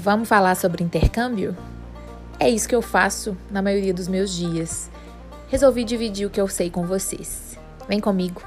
Vamos falar sobre intercâmbio? É isso que eu faço na maioria dos meus dias. Resolvi dividir o que eu sei com vocês. Vem comigo!